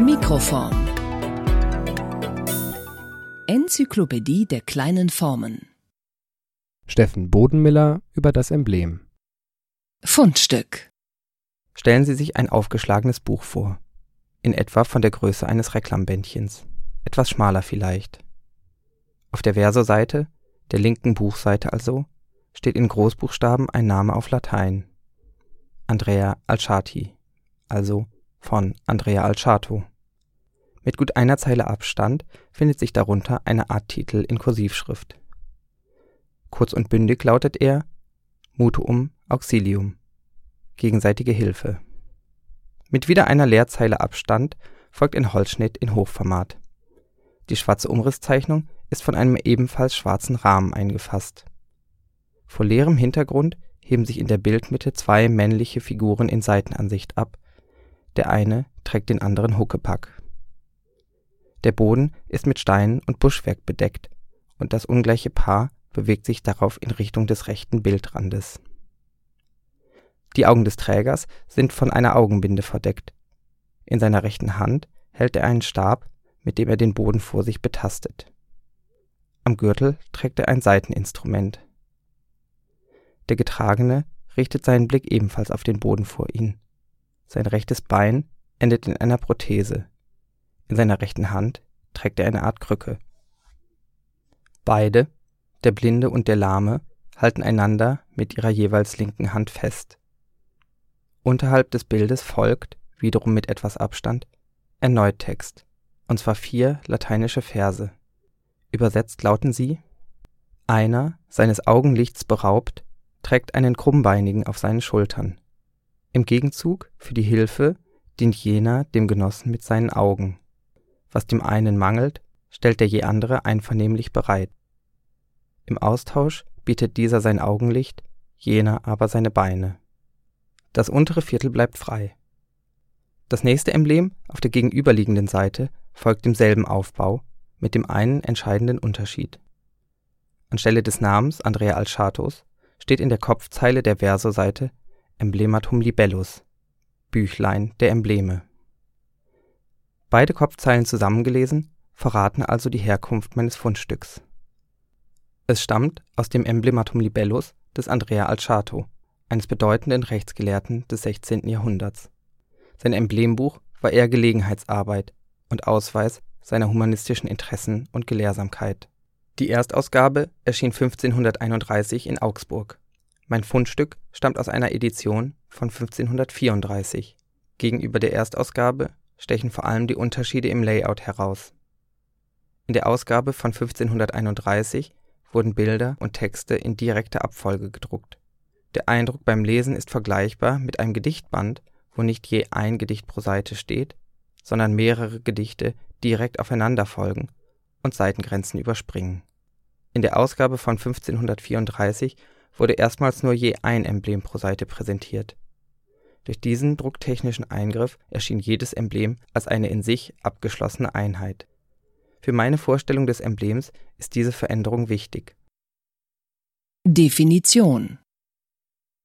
Mikroform Enzyklopädie der kleinen Formen Steffen Bodenmiller über das Emblem. Fundstück Stellen Sie sich ein aufgeschlagenes Buch vor, in etwa von der Größe eines Reklambändchens, etwas schmaler vielleicht. Auf der Versoseite, der linken Buchseite also, steht in Großbuchstaben ein Name auf Latein. Andrea Alciati, also von Andrea Alciato. Mit gut einer Zeile Abstand findet sich darunter eine Art Titel in Kursivschrift. Kurz und bündig lautet er Mutuum Auxilium gegenseitige Hilfe. Mit wieder einer Leerzeile Abstand folgt ein Holzschnitt in Hochformat. Die schwarze Umrisszeichnung ist von einem ebenfalls schwarzen Rahmen eingefasst. Vor leerem Hintergrund heben sich in der Bildmitte zwei männliche Figuren in Seitenansicht ab, der eine trägt den anderen Huckepack. Der Boden ist mit Steinen und Buschwerk bedeckt und das ungleiche Paar bewegt sich darauf in Richtung des rechten Bildrandes. Die Augen des Trägers sind von einer Augenbinde verdeckt. In seiner rechten Hand hält er einen Stab, mit dem er den Boden vor sich betastet. Am Gürtel trägt er ein Saiteninstrument. Der Getragene richtet seinen Blick ebenfalls auf den Boden vor ihn. Sein rechtes Bein endet in einer Prothese. In seiner rechten Hand trägt er eine Art Krücke. Beide, der Blinde und der Lahme, halten einander mit ihrer jeweils linken Hand fest. Unterhalb des Bildes folgt, wiederum mit etwas Abstand, erneut Text, und zwar vier lateinische Verse. Übersetzt lauten sie Einer, seines Augenlichts beraubt, trägt einen Krummbeinigen auf seinen Schultern. Im Gegenzug für die Hilfe dient jener dem Genossen mit seinen Augen. Was dem einen mangelt, stellt der je andere einvernehmlich bereit. Im Austausch bietet dieser sein Augenlicht, jener aber seine Beine. Das untere Viertel bleibt frei. Das nächste Emblem auf der gegenüberliegenden Seite folgt demselben Aufbau, mit dem einen entscheidenden Unterschied. Anstelle des Namens Andrea Alschatos steht in der Kopfzeile der Versoseite Emblematum libellus Büchlein der Embleme. Beide Kopfzeilen zusammengelesen verraten also die Herkunft meines Fundstücks. Es stammt aus dem Emblematum libellus des Andrea Alciato eines bedeutenden Rechtsgelehrten des 16. Jahrhunderts. Sein Emblembuch war eher Gelegenheitsarbeit und Ausweis seiner humanistischen Interessen und Gelehrsamkeit. Die Erstausgabe erschien 1531 in Augsburg. Mein Fundstück stammt aus einer Edition von 1534. Gegenüber der Erstausgabe stechen vor allem die Unterschiede im Layout heraus. In der Ausgabe von 1531 wurden Bilder und Texte in direkter Abfolge gedruckt der Eindruck beim Lesen ist vergleichbar mit einem Gedichtband, wo nicht je ein Gedicht pro Seite steht, sondern mehrere Gedichte direkt aufeinander folgen und Seitengrenzen überspringen. In der Ausgabe von 1534 wurde erstmals nur je ein Emblem pro Seite präsentiert. Durch diesen drucktechnischen Eingriff erschien jedes Emblem als eine in sich abgeschlossene Einheit. Für meine Vorstellung des Emblems ist diese Veränderung wichtig. Definition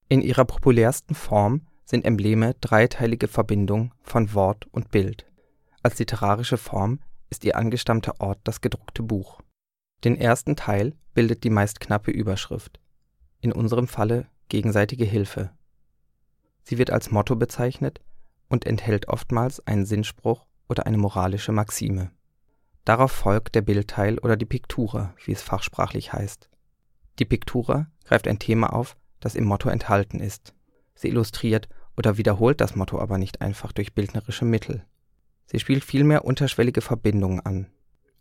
in ihrer populärsten Form sind Embleme dreiteilige Verbindung von Wort und Bild. Als literarische Form ist ihr angestammter Ort das gedruckte Buch. Den ersten Teil bildet die meist knappe Überschrift, in unserem Falle gegenseitige Hilfe. Sie wird als Motto bezeichnet und enthält oftmals einen Sinnspruch oder eine moralische Maxime. Darauf folgt der Bildteil oder die Piktura, wie es fachsprachlich heißt. Die Piktura greift ein Thema auf, das im Motto enthalten ist. Sie illustriert oder wiederholt das Motto aber nicht einfach durch bildnerische Mittel. Sie spielt vielmehr unterschwellige Verbindungen an.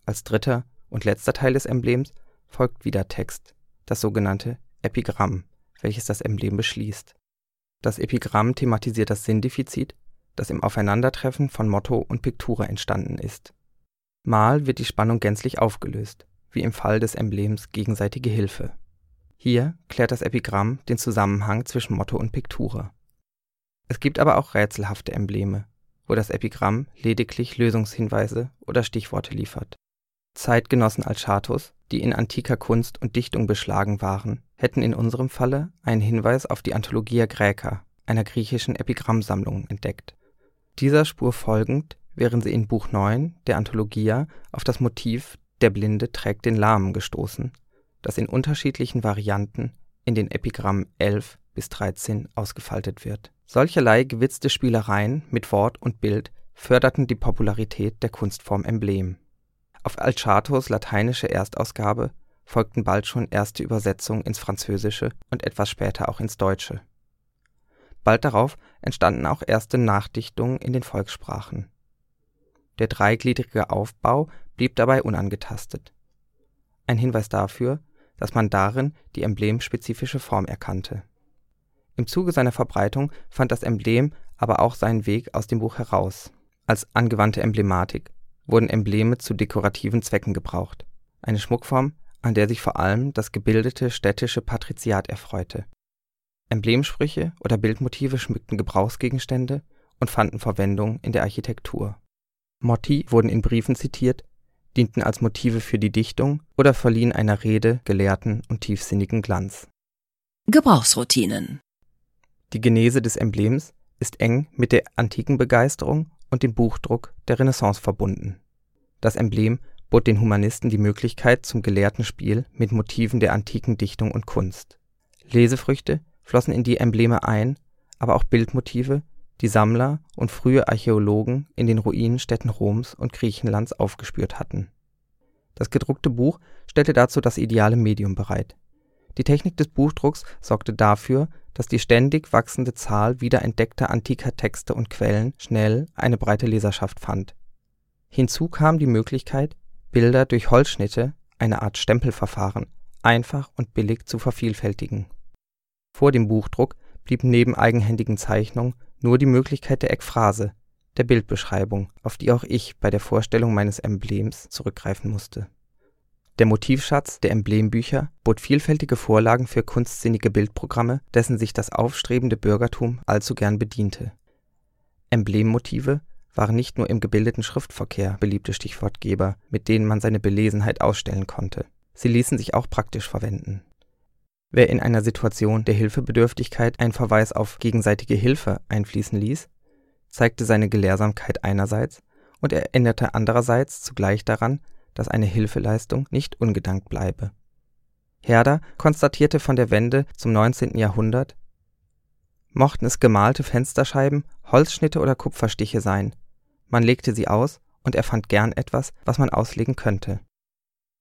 Als dritter und letzter Teil des Emblems folgt wieder Text, das sogenannte Epigramm, welches das Emblem beschließt. Das Epigramm thematisiert das Sinndefizit, das im Aufeinandertreffen von Motto und Piktura entstanden ist. Mal wird die Spannung gänzlich aufgelöst, wie im Fall des Emblems gegenseitige Hilfe. Hier klärt das Epigramm den Zusammenhang zwischen Motto und Piktura. Es gibt aber auch rätselhafte Embleme, wo das Epigramm lediglich Lösungshinweise oder Stichworte liefert. Zeitgenossen Alchatus, die in antiker Kunst und Dichtung beschlagen waren, hätten in unserem Falle einen Hinweis auf die Anthologia Graeca, einer griechischen Epigrammsammlung, entdeckt. Dieser Spur folgend wären sie in Buch 9 der Anthologia auf das Motiv Der Blinde trägt den Lahmen gestoßen, das in unterschiedlichen Varianten in den Epigrammen 11 bis 13 ausgefaltet wird. Solcherlei gewitzte Spielereien mit Wort und Bild förderten die Popularität der Kunstform Emblem. Auf Altschatos lateinische Erstausgabe folgten bald schon erste Übersetzungen ins Französische und etwas später auch ins Deutsche. Bald darauf entstanden auch erste Nachdichtungen in den Volkssprachen. Der dreigliedrige Aufbau blieb dabei unangetastet. Ein Hinweis dafür, dass man darin die emblemspezifische Form erkannte. Im Zuge seiner Verbreitung fand das Emblem aber auch seinen Weg aus dem Buch heraus. Als angewandte Emblematik wurden Embleme zu dekorativen Zwecken gebraucht, eine Schmuckform, an der sich vor allem das gebildete städtische Patriziat erfreute. Emblemsprüche oder Bildmotive schmückten Gebrauchsgegenstände und fanden Verwendung in der Architektur. Motti wurden in Briefen zitiert, dienten als Motive für die Dichtung oder verliehen einer Rede gelehrten und tiefsinnigen Glanz. Gebrauchsroutinen Die Genese des Emblems ist eng mit der antiken Begeisterung und dem Buchdruck der Renaissance verbunden. Das Emblem bot den Humanisten die Möglichkeit zum gelehrten Spiel mit Motiven der antiken Dichtung und Kunst. Lesefrüchte flossen in die Embleme ein, aber auch Bildmotive, die Sammler und frühe Archäologen in den Ruinenstädten Roms und Griechenlands aufgespürt hatten. Das gedruckte Buch stellte dazu das ideale Medium bereit. Die Technik des Buchdrucks sorgte dafür, dass die ständig wachsende Zahl wiederentdeckter antiker Texte und Quellen schnell eine breite Leserschaft fand. Hinzu kam die Möglichkeit, Bilder durch Holzschnitte, eine Art Stempelverfahren, einfach und billig zu vervielfältigen. Vor dem Buchdruck blieb neben eigenhändigen Zeichnungen nur die Möglichkeit der Ekphrase, der Bildbeschreibung, auf die auch ich bei der Vorstellung meines Emblems zurückgreifen musste. Der Motivschatz der Emblembücher bot vielfältige Vorlagen für kunstsinnige Bildprogramme, dessen sich das aufstrebende Bürgertum allzu gern bediente. Emblemmotive waren nicht nur im gebildeten Schriftverkehr beliebte Stichwortgeber, mit denen man seine Belesenheit ausstellen konnte. Sie ließen sich auch praktisch verwenden. Wer in einer Situation der Hilfebedürftigkeit einen Verweis auf gegenseitige Hilfe einfließen ließ, zeigte seine Gelehrsamkeit einerseits und erinnerte andererseits zugleich daran, dass eine Hilfeleistung nicht ungedankt bleibe. Herder konstatierte von der Wende zum 19. Jahrhundert, mochten es gemalte Fensterscheiben, Holzschnitte oder Kupferstiche sein, man legte sie aus und er fand gern etwas, was man auslegen könnte.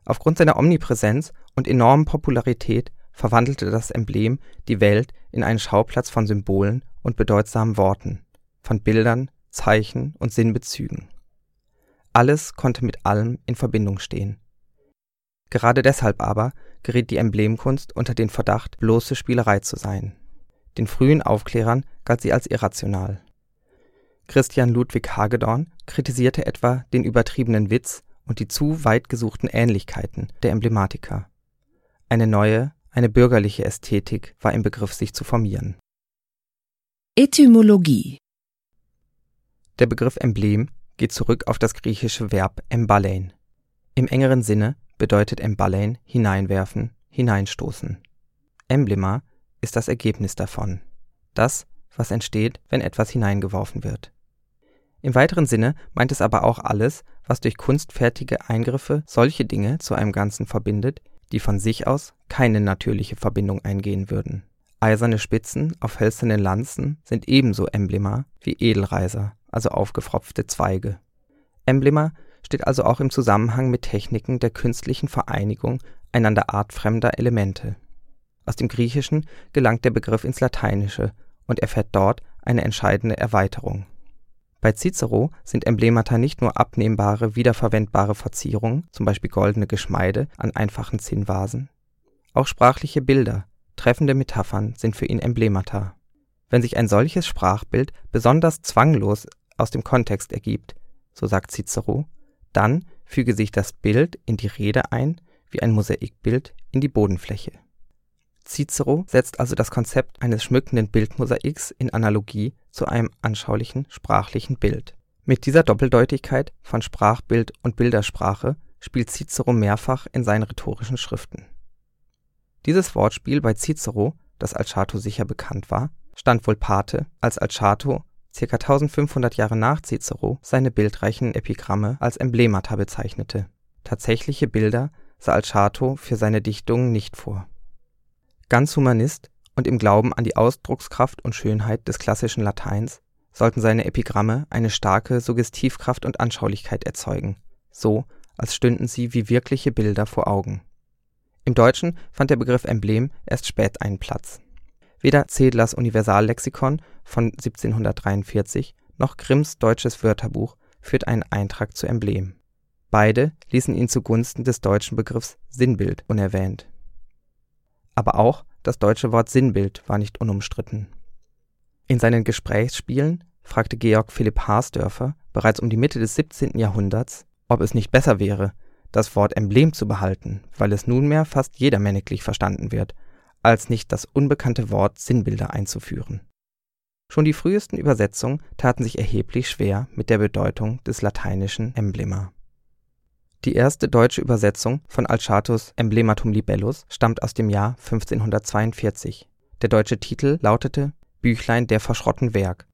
Aufgrund seiner Omnipräsenz und enormen Popularität verwandelte das Emblem die Welt in einen Schauplatz von Symbolen und bedeutsamen Worten, von Bildern, Zeichen und Sinnbezügen. Alles konnte mit allem in Verbindung stehen. Gerade deshalb aber geriet die Emblemkunst unter den Verdacht, bloße Spielerei zu sein. Den frühen Aufklärern galt sie als irrational. Christian Ludwig Hagedorn kritisierte etwa den übertriebenen Witz und die zu weit gesuchten Ähnlichkeiten der Emblematiker. Eine neue, eine bürgerliche Ästhetik war im Begriff, sich zu formieren. Etymologie Der Begriff Emblem geht zurück auf das griechische Verb emballein. Im engeren Sinne bedeutet emballein hineinwerfen, hineinstoßen. Emblema ist das Ergebnis davon. Das, was entsteht, wenn etwas hineingeworfen wird. Im weiteren Sinne meint es aber auch alles, was durch kunstfertige Eingriffe solche Dinge zu einem Ganzen verbindet, die von sich aus keine natürliche Verbindung eingehen würden. Eiserne Spitzen auf hölzernen Lanzen sind ebenso Emblema wie Edelreiser, also aufgefropfte Zweige. Emblema steht also auch im Zusammenhang mit Techniken der künstlichen Vereinigung einander artfremder Elemente. Aus dem Griechischen gelangt der Begriff ins Lateinische und erfährt dort eine entscheidende Erweiterung. Bei Cicero sind Emblemata nicht nur abnehmbare, wiederverwendbare Verzierungen, zum Beispiel goldene Geschmeide an einfachen Zinnvasen. Auch sprachliche Bilder, treffende Metaphern sind für ihn Emblemata. Wenn sich ein solches Sprachbild besonders zwanglos aus dem Kontext ergibt, so sagt Cicero, dann füge sich das Bild in die Rede ein, wie ein Mosaikbild in die Bodenfläche Cicero setzt also das Konzept eines schmückenden Bildmosaiks in Analogie zu einem anschaulichen sprachlichen Bild. Mit dieser Doppeldeutigkeit von Sprachbild und Bildersprache spielt Cicero mehrfach in seinen rhetorischen Schriften. Dieses Wortspiel bei Cicero, das Alciato sicher bekannt war, stand wohl Pate, als Alciato ca. 1500 Jahre nach Cicero, seine bildreichen Epigramme als Emblemata bezeichnete. Tatsächliche Bilder sah Altschato für seine Dichtungen nicht vor. Ganz Humanist und im Glauben an die Ausdruckskraft und Schönheit des klassischen Lateins sollten seine Epigramme eine starke Suggestivkraft und Anschaulichkeit erzeugen, so als stünden sie wie wirkliche Bilder vor Augen. Im Deutschen fand der Begriff Emblem erst spät einen Platz. Weder Zedlers Universallexikon von 1743 noch Grimms Deutsches Wörterbuch führt einen Eintrag zu Emblem. Beide ließen ihn zugunsten des deutschen Begriffs Sinnbild unerwähnt. Aber auch das deutsche Wort Sinnbild war nicht unumstritten. In seinen Gesprächsspielen fragte Georg Philipp Harsdörfer bereits um die Mitte des 17. Jahrhunderts, ob es nicht besser wäre, das Wort Emblem zu behalten, weil es nunmehr fast jedermänniglich verstanden wird, als nicht das unbekannte Wort Sinnbilder einzuführen. Schon die frühesten Übersetzungen taten sich erheblich schwer mit der Bedeutung des lateinischen Emblema. Die erste deutsche Übersetzung von Altschatos Emblematum libellus stammt aus dem Jahr 1542. Der deutsche Titel lautete Büchlein der verschrotten Werk.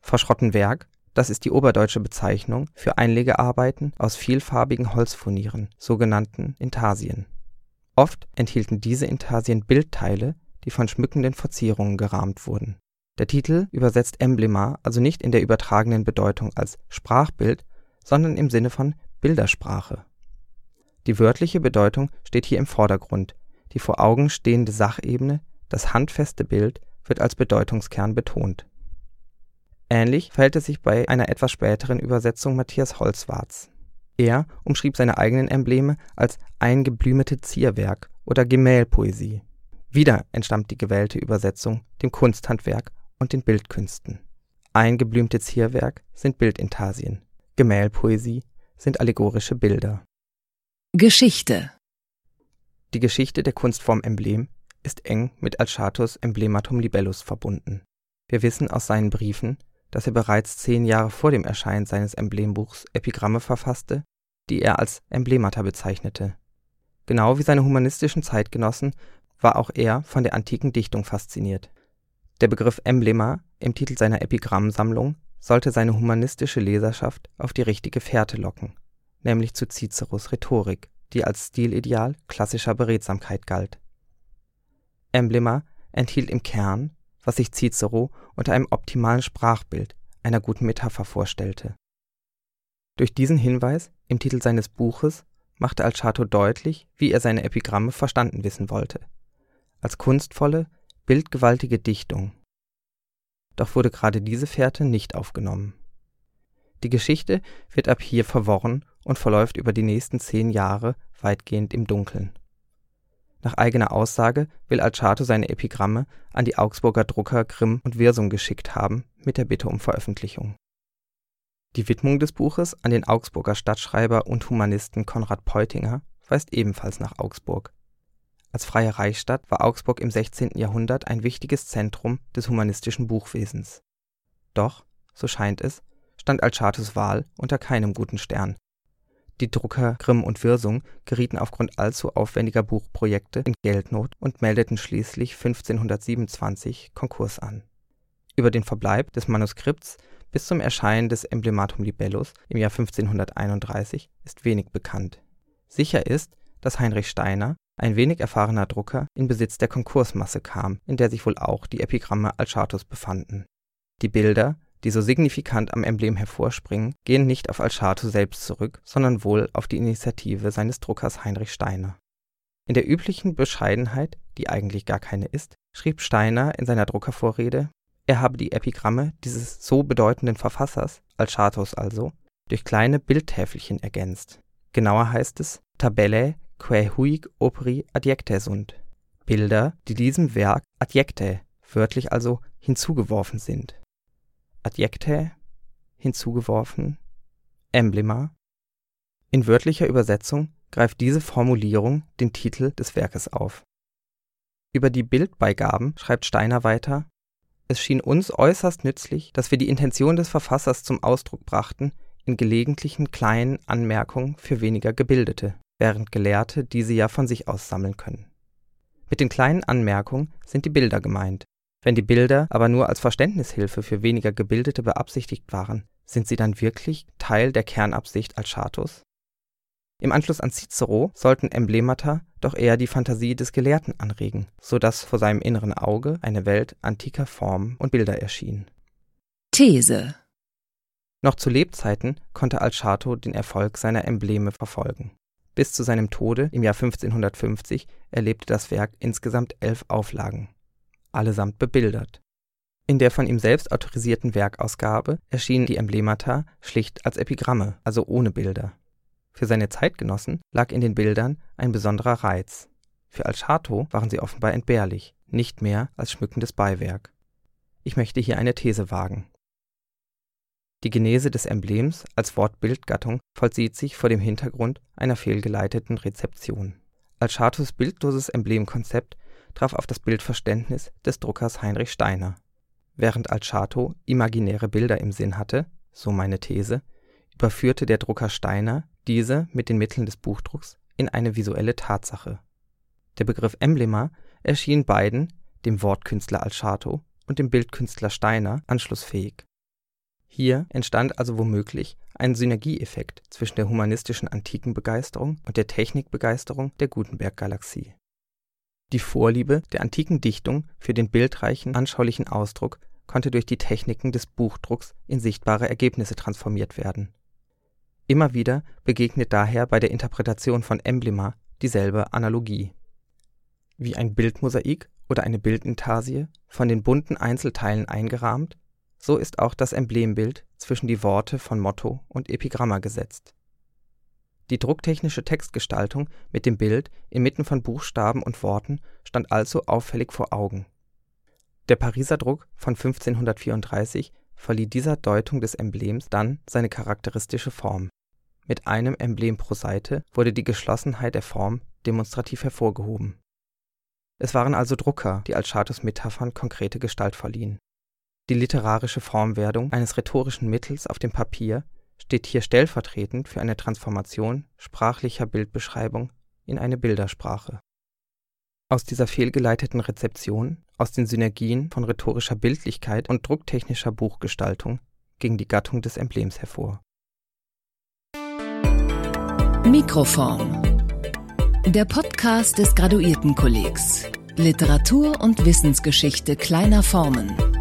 Verschrotten Werk, das ist die oberdeutsche Bezeichnung für Einlegearbeiten aus vielfarbigen Holzfurnieren, sogenannten Intarsien. Oft enthielten diese Intarsien Bildteile, die von schmückenden Verzierungen gerahmt wurden. Der Titel übersetzt Emblema also nicht in der übertragenen Bedeutung als Sprachbild, sondern im Sinne von Bildersprache. Die wörtliche Bedeutung steht hier im Vordergrund, die vor Augen stehende Sachebene, das handfeste Bild, wird als Bedeutungskern betont. Ähnlich verhält es sich bei einer etwas späteren Übersetzung Matthias Holzwarts. Er umschrieb seine eigenen Embleme als eingeblümete Zierwerk oder Gemählpoesie. Wieder entstammt die gewählte Übersetzung dem Kunsthandwerk und den Bildkünsten. Eingeblümte Zierwerk sind Bildintarsien, Gemählpoesie sind allegorische Bilder. Geschichte Die Geschichte der Kunstform Emblem ist eng mit Altschatos Emblematum libellus verbunden. Wir wissen aus seinen Briefen, dass er bereits zehn Jahre vor dem Erscheinen seines Emblembuchs Epigramme verfasste, die er als Emblemata bezeichnete. Genau wie seine humanistischen Zeitgenossen war auch er von der antiken Dichtung fasziniert. Der Begriff Emblema im Titel seiner Epigrammsammlung sollte seine humanistische Leserschaft auf die richtige Fährte locken, nämlich zu Ciceros Rhetorik, die als Stilideal klassischer Beredsamkeit galt. Emblema enthielt im Kern, was sich Cicero unter einem optimalen Sprachbild, einer guten Metapher vorstellte. Durch diesen Hinweis im Titel seines Buches machte Alciato deutlich, wie er seine Epigramme verstanden wissen wollte: als kunstvolle, bildgewaltige Dichtung doch wurde gerade diese Fährte nicht aufgenommen. Die Geschichte wird ab hier verworren und verläuft über die nächsten zehn Jahre weitgehend im Dunkeln. Nach eigener Aussage will Alciato seine Epigramme an die Augsburger Drucker Grimm und Wirsum geschickt haben, mit der Bitte um Veröffentlichung. Die Widmung des Buches an den Augsburger Stadtschreiber und Humanisten Konrad Peutinger weist ebenfalls nach Augsburg als freie Reichsstadt war Augsburg im 16. Jahrhundert ein wichtiges Zentrum des humanistischen Buchwesens. Doch, so scheint es, stand Altschatos Wahl unter keinem guten Stern. Die Drucker Grimm und Wirsung gerieten aufgrund allzu aufwendiger Buchprojekte in Geldnot und meldeten schließlich 1527 Konkurs an. Über den Verbleib des Manuskripts bis zum Erscheinen des Emblematum Libellus im Jahr 1531 ist wenig bekannt. Sicher ist, dass Heinrich Steiner ein wenig erfahrener Drucker, in Besitz der Konkursmasse kam, in der sich wohl auch die Epigramme Altschatos befanden. Die Bilder, die so signifikant am Emblem hervorspringen, gehen nicht auf Altschato selbst zurück, sondern wohl auf die Initiative seines Druckers Heinrich Steiner. In der üblichen Bescheidenheit, die eigentlich gar keine ist, schrieb Steiner in seiner Druckervorrede, er habe die Epigramme dieses so bedeutenden Verfassers, Altschatos also, durch kleine Bildtäfelchen ergänzt. Genauer heißt es Tabellae quae huic operi adjectae sunt (Bilder, die diesem Werk adjectae, wörtlich also hinzugeworfen sind). Adjectae hinzugeworfen Emblema In wörtlicher Übersetzung greift diese Formulierung den Titel des Werkes auf. Über die Bildbeigaben schreibt Steiner weiter: Es schien uns äußerst nützlich, dass wir die Intention des Verfassers zum Ausdruck brachten in gelegentlichen kleinen Anmerkungen für weniger Gebildete während Gelehrte diese ja von sich aus sammeln können. Mit den kleinen Anmerkungen sind die Bilder gemeint, Wenn die Bilder aber nur als Verständnishilfe für weniger Gebildete beabsichtigt waren, sind sie dann wirklich Teil der Kernabsicht Altschatos? Im Anschluss an Cicero sollten Emblemata doch eher die Phantasie des Gelehrten anregen, so dass vor seinem inneren Auge eine Welt antiker Formen und Bilder erschien. These Noch zu Lebzeiten konnte Altschato den Erfolg seiner Embleme verfolgen. Bis zu seinem Tode im Jahr 1550 erlebte das Werk insgesamt elf Auflagen, allesamt bebildert. In der von ihm selbst autorisierten Werkausgabe erschienen die Emblemata schlicht als Epigramme, also ohne Bilder. Für seine Zeitgenossen lag in den Bildern ein besonderer Reiz. Für Altschato waren sie offenbar entbehrlich, nicht mehr als schmückendes Beiwerk. Ich möchte hier eine These wagen. Die Genese des Emblems als Wortbildgattung vollzieht sich vor dem Hintergrund einer fehlgeleiteten Rezeption. Altschatos bildloses Emblemkonzept traf auf das Bildverständnis des Druckers Heinrich Steiner. Während Altschato imaginäre Bilder im Sinn hatte, so meine These, überführte der Drucker Steiner diese mit den Mitteln des Buchdrucks in eine visuelle Tatsache. Der Begriff Emblema erschien beiden, dem Wortkünstler Altschato und dem Bildkünstler Steiner, anschlussfähig. Hier entstand also womöglich ein Synergieeffekt zwischen der humanistischen Antikenbegeisterung und der Technikbegeisterung der Gutenberg-Galaxie. Die Vorliebe der antiken Dichtung für den bildreichen, anschaulichen Ausdruck konnte durch die Techniken des Buchdrucks in sichtbare Ergebnisse transformiert werden Immer wieder begegnet daher bei der Interpretation von Emblema dieselbe Analogie. Wie ein Bildmosaik oder eine Bildintarsie von den bunten Einzelteilen eingerahmt, so ist auch das Emblembild zwischen die Worte von Motto und Epigramma gesetzt. Die drucktechnische Textgestaltung mit dem Bild inmitten von Buchstaben und Worten stand also auffällig vor Augen. Der Pariser Druck von 1534 verlieh dieser Deutung des Emblems dann seine charakteristische Form mit einem Emblem pro Seite wurde die Geschlossenheit der Form demonstrativ hervorgehoben. Es waren also Drucker, die Altschatos Metaphern konkrete Gestalt verliehen. Die literarische Formwerdung eines rhetorischen Mittels auf dem Papier steht hier stellvertretend für eine Transformation sprachlicher Bildbeschreibung in eine Bildersprache. Aus dieser fehlgeleiteten Rezeption, aus den Synergien von rhetorischer Bildlichkeit und drucktechnischer Buchgestaltung ging die Gattung des Emblems hervor Mikroform. Der Podcast des Graduiertenkollegs. Literatur und Wissensgeschichte kleiner Formen.